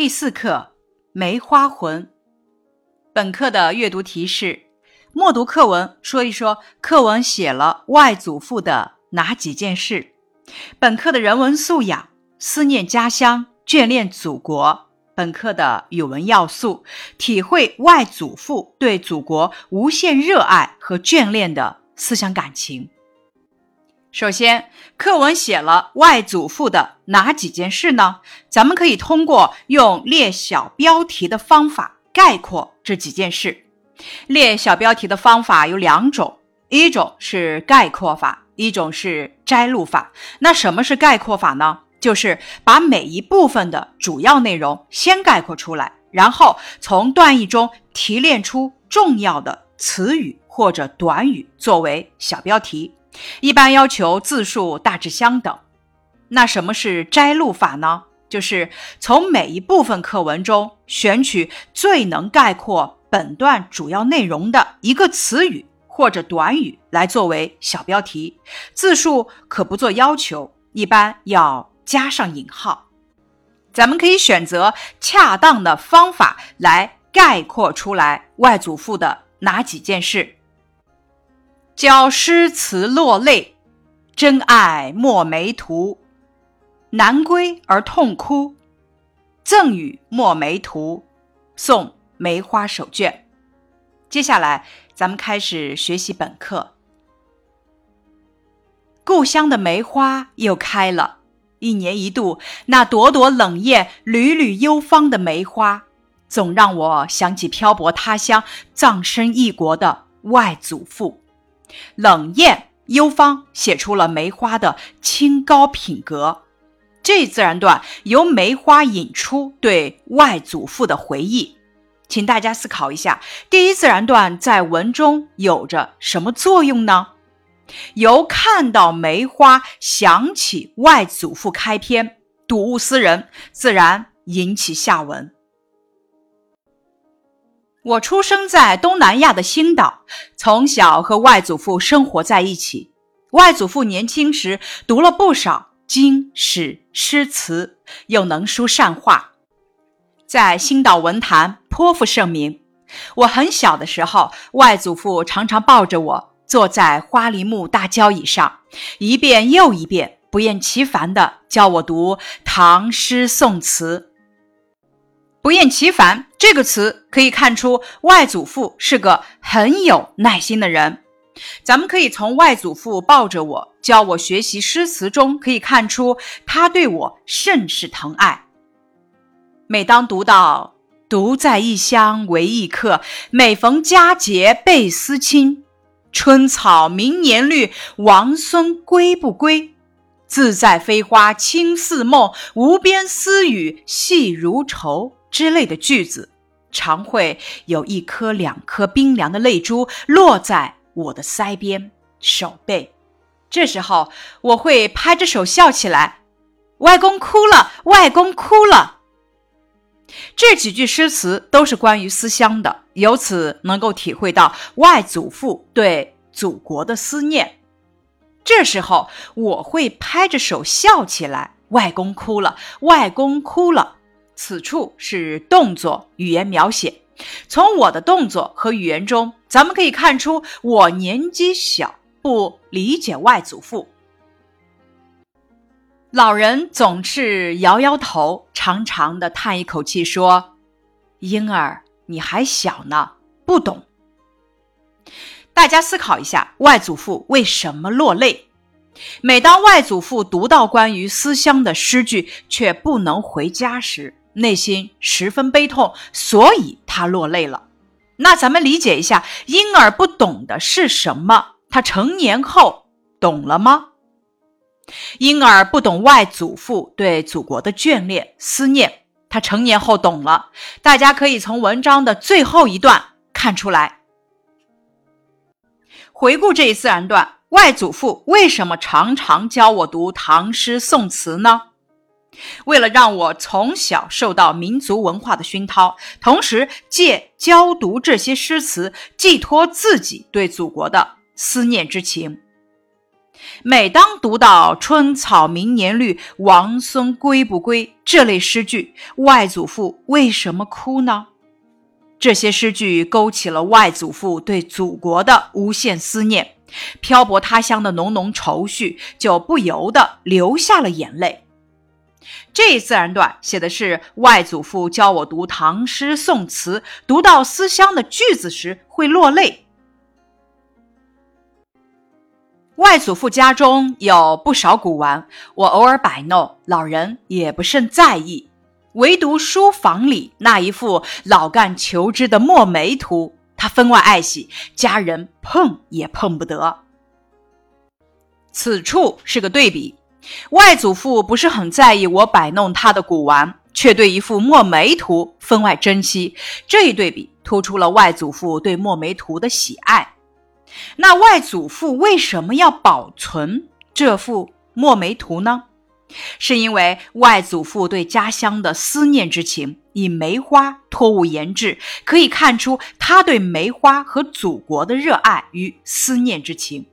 第四课《梅花魂》。本课的阅读提示：默读课文，说一说课文写了外祖父的哪几件事。本课的人文素养：思念家乡，眷恋祖国。本课的语文要素：体会外祖父对祖国无限热爱和眷恋的思想感情。首先，课文写了外祖父的哪几件事呢？咱们可以通过用列小标题的方法概括这几件事。列小标题的方法有两种，一种是概括法，一种是摘录法。那什么是概括法呢？就是把每一部分的主要内容先概括出来，然后从段意中提炼出重要的词语或者短语作为小标题。一般要求字数大致相等。那什么是摘录法呢？就是从每一部分课文中选取最能概括本段主要内容的一个词语或者短语来作为小标题，字数可不做要求，一般要加上引号。咱们可以选择恰当的方法来概括出来外祖父的哪几件事。教诗词落泪，真爱墨梅图。南归而痛哭，赠与墨梅图。送梅花手卷。接下来，咱们开始学习本课。故乡的梅花又开了，一年一度那朵朵冷艳、缕缕幽芳的梅花，总让我想起漂泊他乡、葬身异国的外祖父。冷艳幽芳，写出了梅花的清高品格。这自然段由梅花引出对外祖父的回忆，请大家思考一下：第一自然段在文中有着什么作用呢？由看到梅花想起外祖父开篇，睹物思人，自然引起下文。我出生在东南亚的星岛，从小和外祖父生活在一起。外祖父年轻时读了不少经史诗词，又能书善画，在星岛文坛颇负盛名。我很小的时候，外祖父常常抱着我坐在花梨木大交椅上，一遍又一遍，不厌其烦地教我读唐诗宋词。不厌其烦这个词可以看出外祖父是个很有耐心的人。咱们可以从外祖父抱着我教我学习诗词中可以看出他对我甚是疼爱。每当读到“独在异乡为异客，每逢佳节倍思亲。春草明年绿，王孙归不归？自在飞花轻似梦，无边丝雨细如愁。”之类的句子，常会有一颗两颗冰凉的泪珠落在我的腮边、手背。这时候，我会拍着手笑起来：“外公哭了，外公哭了。”这几句诗词都是关于思乡的，由此能够体会到外祖父对祖国的思念。这时候，我会拍着手笑起来：“外公哭了，外公哭了。”此处是动作语言描写，从我的动作和语言中，咱们可以看出我年纪小，不理解外祖父。老人总是摇摇头，长长的叹一口气，说：“婴儿，你还小呢，不懂。”大家思考一下，外祖父为什么落泪？每当外祖父读到关于思乡的诗句，却不能回家时，内心十分悲痛，所以他落泪了。那咱们理解一下，婴儿不懂的是什么？他成年后懂了吗？婴儿不懂外祖父对祖国的眷恋思念，他成年后懂了。大家可以从文章的最后一段看出来。回顾这一自然段，外祖父为什么常常教我读唐诗宋词呢？为了让我从小受到民族文化的熏陶，同时借教读这些诗词寄托自己对祖国的思念之情。每当读到“春草明年绿，王孙归不归”这类诗句，外祖父为什么哭呢？这些诗句勾起了外祖父对祖国的无限思念，漂泊他乡的浓浓愁绪就不由得流下了眼泪。这自然段写的是外祖父教我读唐诗宋词，读到思乡的句子时会落泪。外祖父家中有不少古玩，我偶尔摆弄，老人也不甚在意。唯独书房里那一幅老干求知的墨梅图，他分外爱惜，家人碰也碰不得。此处是个对比，外祖父不是很在意我摆弄他的古玩，却对一幅墨梅图分外珍惜。这一对比突出了外祖父对墨梅图的喜爱。那外祖父为什么要保存这幅墨梅图呢？是因为外祖父对家乡的思念之情，以梅花托物言志，可以看出他对梅花和祖国的热爱与思念之情。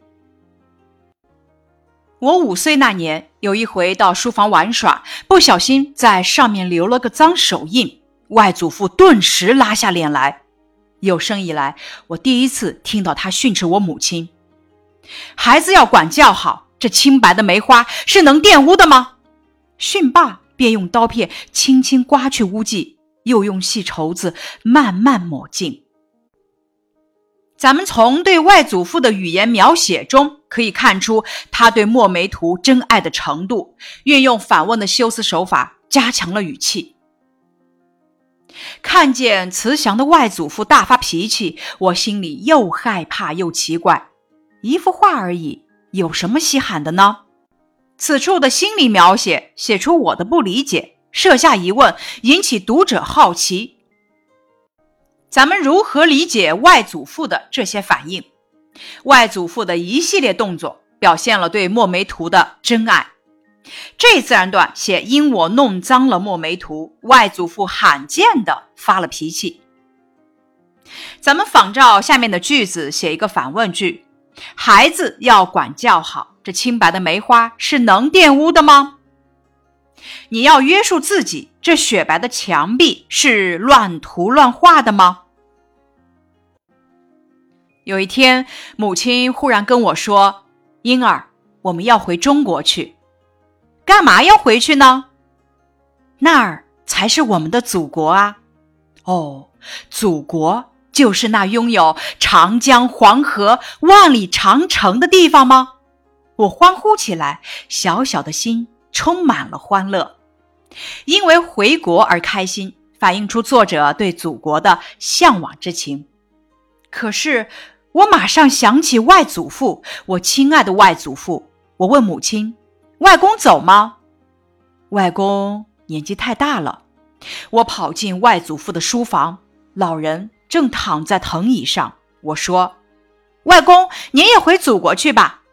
我五岁那年，有一回到书房玩耍，不小心在上面留了个脏手印，外祖父顿时拉下脸来。有生以来，我第一次听到他训斥我母亲：“孩子要管教好，这清白的梅花是能玷污的吗？”训罢，便用刀片轻轻刮去污迹，又用细绸子慢慢抹净。咱们从对外祖父的语言描写中可以看出他对墨梅图真爱的程度，运用反问的修辞手法，加强了语气。看见慈祥的外祖父大发脾气，我心里又害怕又奇怪。一幅画而已，有什么稀罕的呢？此处的心理描写写出我的不理解，设下疑问，引起读者好奇。咱们如何理解外祖父的这些反应？外祖父的一系列动作表现了对墨梅图的真爱。这自然段写因我弄脏了墨梅图，外祖父罕见的发了脾气。咱们仿照下面的句子写一个反问句：孩子要管教好，这清白的梅花是能玷污的吗？你要约束自己，这雪白的墙壁是乱涂乱画的吗？有一天，母亲忽然跟我说：“婴儿，我们要回中国去。”干嘛要回去呢？那儿才是我们的祖国啊！哦，祖国就是那拥有长江、黄河、万里长城的地方吗？我欢呼起来，小小的心充满了欢乐，因为回国而开心，反映出作者对祖国的向往之情。可是，我马上想起外祖父，我亲爱的外祖父，我问母亲。外公走吗？外公年纪太大了。我跑进外祖父的书房，老人正躺在藤椅上。我说：“外公，您也回祖国去吧。”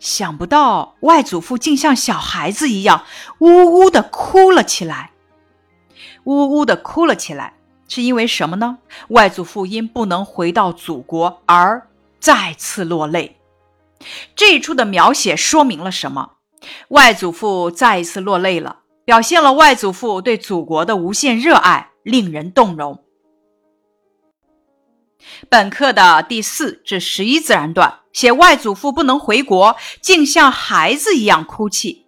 想不到外祖父竟像小孩子一样，呜呜的哭了起来。呜呜的哭了起来，是因为什么呢？外祖父因不能回到祖国而再次落泪。这一处的描写说明了什么？外祖父再一次落泪了，表现了外祖父对祖国的无限热爱，令人动容。本课的第四至十一自然段写外祖父不能回国，竟像孩子一样哭泣。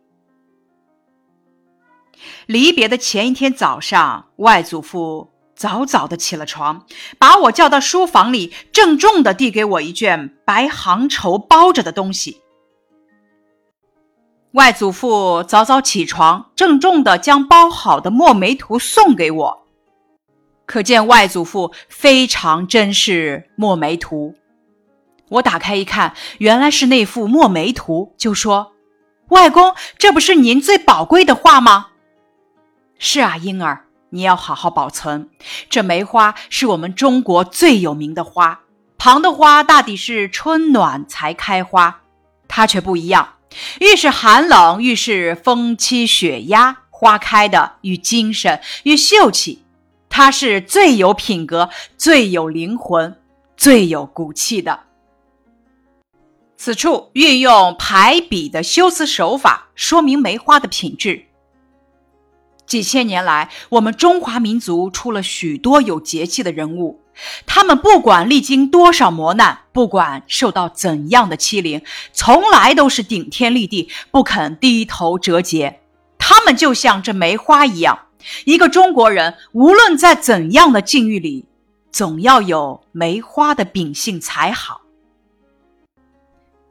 离别的前一天早上，外祖父早早的起了床，把我叫到书房里，郑重的递给我一卷白杭绸包着的东西。外祖父早早起床，郑重的将包好的墨梅图送给我，可见外祖父非常珍视墨梅图。我打开一看，原来是那幅墨梅图，就说：“外公，这不是您最宝贵的画吗？”“是啊，婴儿，你要好好保存。这梅花是我们中国最有名的花，旁的花大抵是春暖才开花，它却不一样。”越是寒冷，越是风凄雪压，花开的愈精神，愈秀气。他是最有品格、最有灵魂、最有骨气的。此处运用排比的修辞手法，说明梅花的品质。几千年来，我们中华民族出了许多有节气的人物，他们不管历经多少磨难，不管受到怎样的欺凌，从来都是顶天立地，不肯低头折节。他们就像这梅花一样，一个中国人无论在怎样的境遇里，总要有梅花的秉性才好。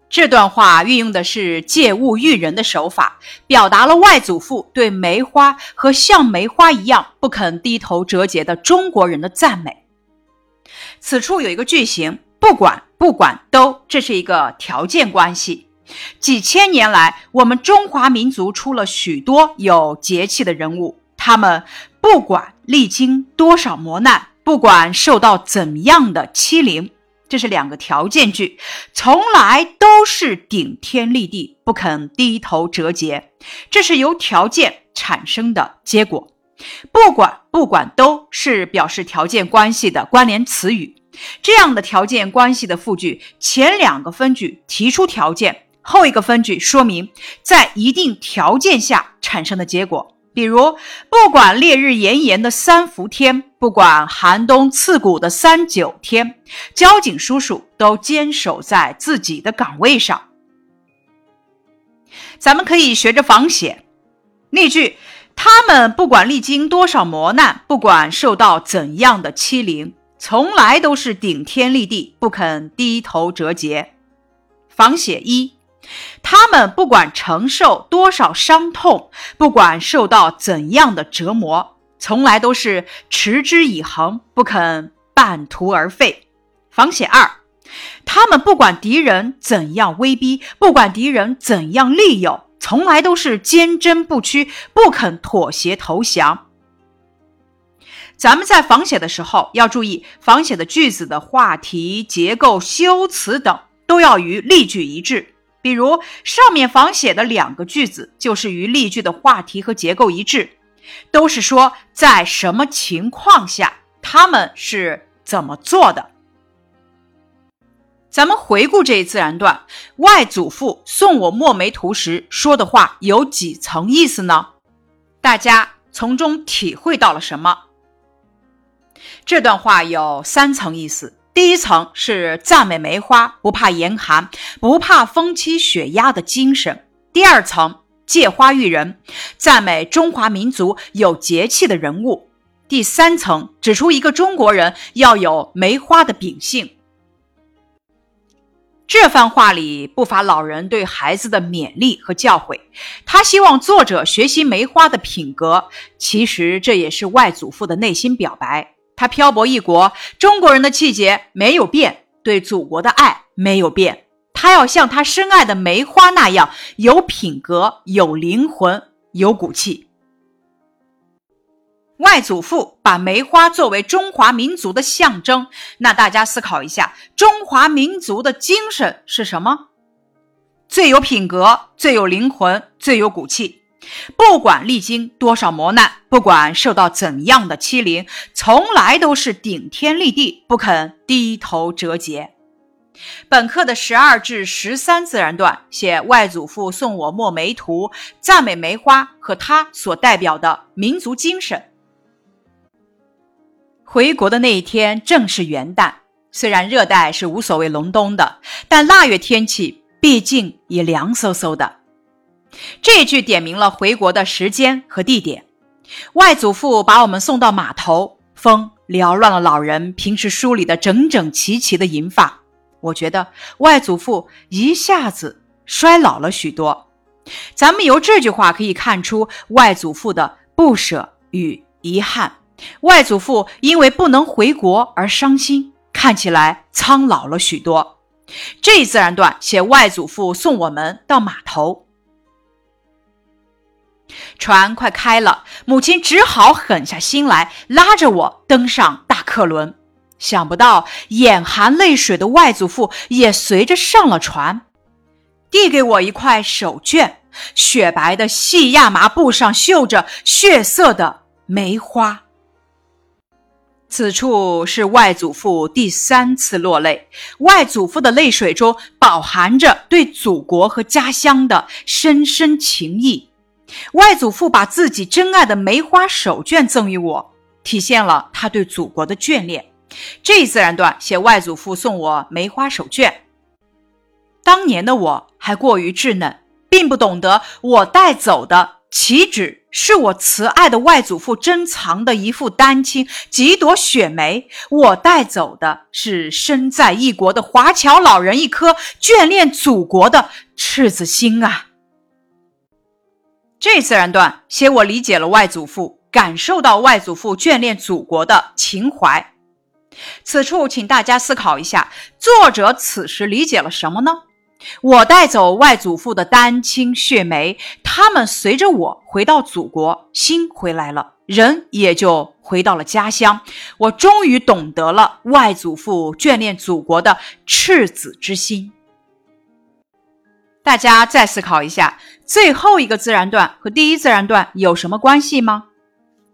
这段话运用的是借物喻人的手法，表达了外祖父对梅花和像梅花一样不肯低头折节的中国人的赞美。此处有一个句型，不管不管都，这是一个条件关系。几千年来，我们中华民族出了许多有节气的人物，他们不管历经多少磨难，不管受到怎样的欺凌。这是两个条件句，从来都是顶天立地，不肯低头折节。这是由条件产生的结果。不管不管都是表示条件关系的关联词语。这样的条件关系的复句，前两个分句提出条件，后一个分句说明在一定条件下产生的结果。比如，不管烈日炎炎的三伏天，不管寒冬刺骨的三九天，交警叔叔都坚守在自己的岗位上。咱们可以学着仿写例句：他们不管历经多少磨难，不管受到怎样的欺凌，从来都是顶天立地，不肯低头折节。仿写一。他们不管承受多少伤痛，不管受到怎样的折磨，从来都是持之以恒，不肯半途而废。仿写二，他们不管敌人怎样威逼，不管敌人怎样利诱，从来都是坚贞不屈，不肯妥协投降。咱们在仿写的时候要注意，仿写的句子的话题、结构、修辞等都要与例句一致。比如上面仿写的两个句子，就是与例句的话题和结构一致，都是说在什么情况下他们是怎么做的。咱们回顾这一自然段，外祖父送我墨梅图时说的话有几层意思呢？大家从中体会到了什么？这段话有三层意思。第一层是赞美梅花不怕严寒、不怕风欺雪压的精神；第二层借花喻人，赞美中华民族有节气的人物；第三层指出一个中国人要有梅花的秉性。这番话里不乏老人对孩子的勉励和教诲，他希望作者学习梅花的品格。其实这也是外祖父的内心表白。他漂泊异国，中国人的气节没有变，对祖国的爱没有变。他要像他深爱的梅花那样有品格、有灵魂、有骨气。外祖父把梅花作为中华民族的象征，那大家思考一下，中华民族的精神是什么？最有品格、最有灵魂、最有骨气。不管历经多少磨难，不管受到怎样的欺凌，从来都是顶天立地，不肯低头折节。本课的十二至十三自然段写外祖父送我墨梅图，赞美梅花和他所代表的民族精神。回国的那一天正是元旦，虽然热带是无所谓隆冬的，但腊月天气毕竟也凉飕飕的。这句点明了回国的时间和地点。外祖父把我们送到码头，风撩乱了老人平时梳理的整整齐齐的银发。我觉得外祖父一下子衰老了许多。咱们由这句话可以看出外祖父的不舍与遗憾。外祖父因为不能回国而伤心，看起来苍老了许多。这一自然段写外祖父送我们到码头。船快开了，母亲只好狠下心来，拉着我登上大客轮。想不到眼含泪水的外祖父也随着上了船，递给我一块手绢，雪白的细亚麻布上绣着血色的梅花。此处是外祖父第三次落泪，外祖父的泪水中饱含着对祖国和家乡的深深情谊。外祖父把自己珍爱的梅花手绢赠予我，体现了他对祖国的眷恋。这一自然段写外祖父送我梅花手绢。当年的我还过于稚嫩，并不懂得我带走的岂止是我慈爱的外祖父珍藏的一副丹青、几朵雪梅，我带走的是身在异国的华侨老人一颗眷恋祖国的赤子心啊！这自然段写我理解了外祖父，感受到外祖父眷恋祖国的情怀。此处，请大家思考一下，作者此时理解了什么呢？我带走外祖父的丹青血梅，他们随着我回到祖国，心回来了，人也就回到了家乡。我终于懂得了外祖父眷恋祖国的赤子之心。大家再思考一下，最后一个自然段和第一自然段有什么关系吗？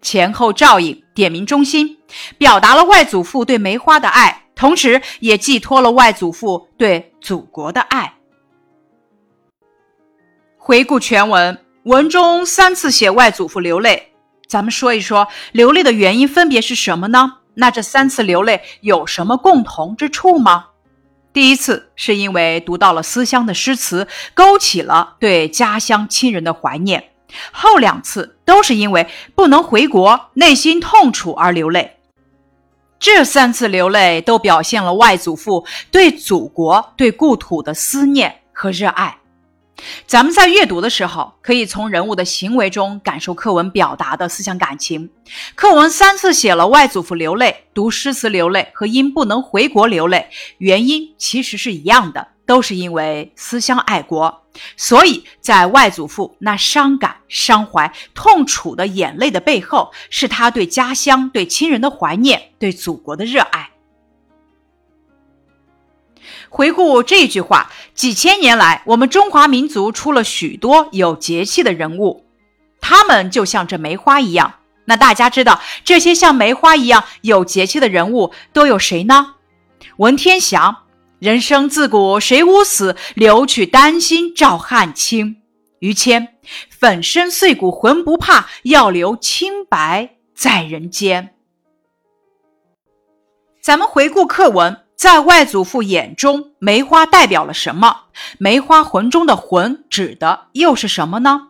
前后照应，点明中心，表达了外祖父对梅花的爱，同时也寄托了外祖父对祖国的爱。回顾全文，文中三次写外祖父流泪，咱们说一说流泪的原因分别是什么呢？那这三次流泪有什么共同之处吗？第一次是因为读到了思乡的诗词，勾起了对家乡亲人的怀念；后两次都是因为不能回国，内心痛楚而流泪。这三次流泪都表现了外祖父对祖国、对故土的思念和热爱。咱们在阅读的时候，可以从人物的行为中感受课文表达的思想感情。课文三次写了外祖父流泪，读诗词流泪和因不能回国流泪，原因其实是一样的，都是因为思乡爱国。所以在外祖父那伤感、伤怀、痛楚的眼泪的背后，是他对家乡、对亲人的怀念，对祖国的热爱。回顾这句话，几千年来，我们中华民族出了许多有节气的人物，他们就像这梅花一样。那大家知道这些像梅花一样有节气的人物都有谁呢？文天祥：“人生自古谁无死，留取丹心照汗青。”于谦：“粉身碎骨浑不怕，要留清白在人间。”咱们回顾课文。在外祖父眼中，梅花代表了什么？梅花魂中的魂指的又是什么呢？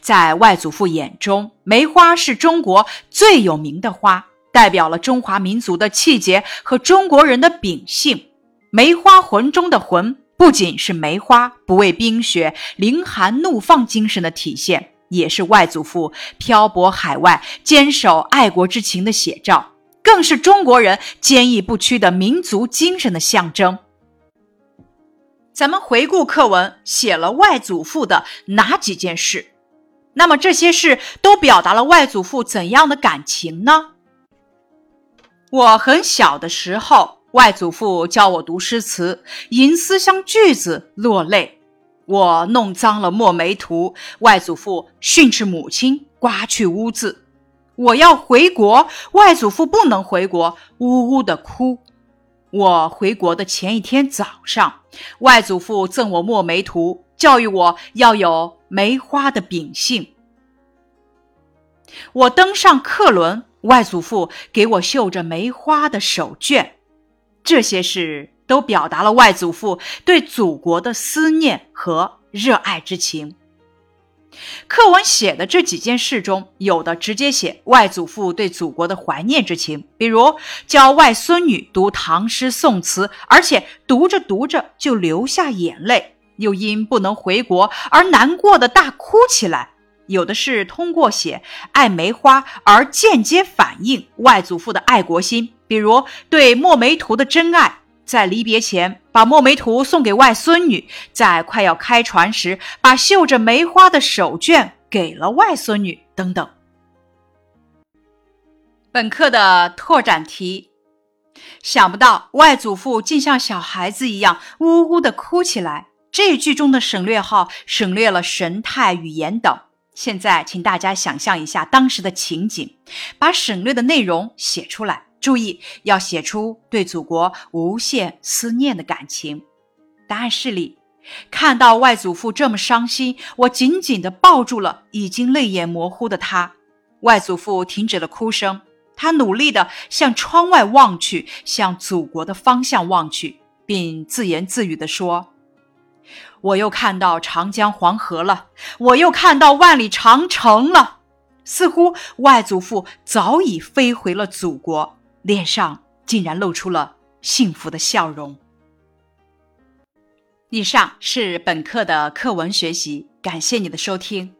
在外祖父眼中，梅花是中国最有名的花，代表了中华民族的气节和中国人的秉性。梅花魂中的魂，不仅是梅花不畏冰雪、凌寒怒放精神的体现，也是外祖父漂泊海外、坚守爱国之情的写照。更是中国人坚毅不屈的民族精神的象征。咱们回顾课文，写了外祖父的哪几件事？那么这些事都表达了外祖父怎样的感情呢？我很小的时候，外祖父教我读诗词，吟思乡句子，落泪。我弄脏了墨梅图，外祖父训斥母亲，刮去污渍。我要回国，外祖父不能回国，呜呜的哭。我回国的前一天早上，外祖父赠我墨梅图，教育我要有梅花的秉性。我登上客轮，外祖父给我绣着梅花的手绢。这些事都表达了外祖父对祖国的思念和热爱之情。课文写的这几件事中，有的直接写外祖父对祖国的怀念之情，比如教外孙女读唐诗宋词，而且读着读着就流下眼泪，又因不能回国而难过的大哭起来；有的是通过写爱梅花而间接反映外祖父的爱国心，比如对墨梅图的真爱。在离别前，把墨梅图送给外孙女；在快要开船时，把绣着梅花的手绢给了外孙女。等等。本课的拓展题：想不到外祖父竟像小孩子一样呜呜的哭起来。这句中的省略号省略了神态、语言等。现在，请大家想象一下当时的情景，把省略的内容写出来。注意要写出对祖国无限思念的感情。答案是里。看到外祖父这么伤心，我紧紧地抱住了已经泪眼模糊的他。外祖父停止了哭声，他努力地向窗外望去，向祖国的方向望去，并自言自语地说：“我又看到长江黄河了，我又看到万里长城了。”似乎外祖父早已飞回了祖国，脸上竟然露出了幸福的笑容。以上是本课的课文学习，感谢你的收听。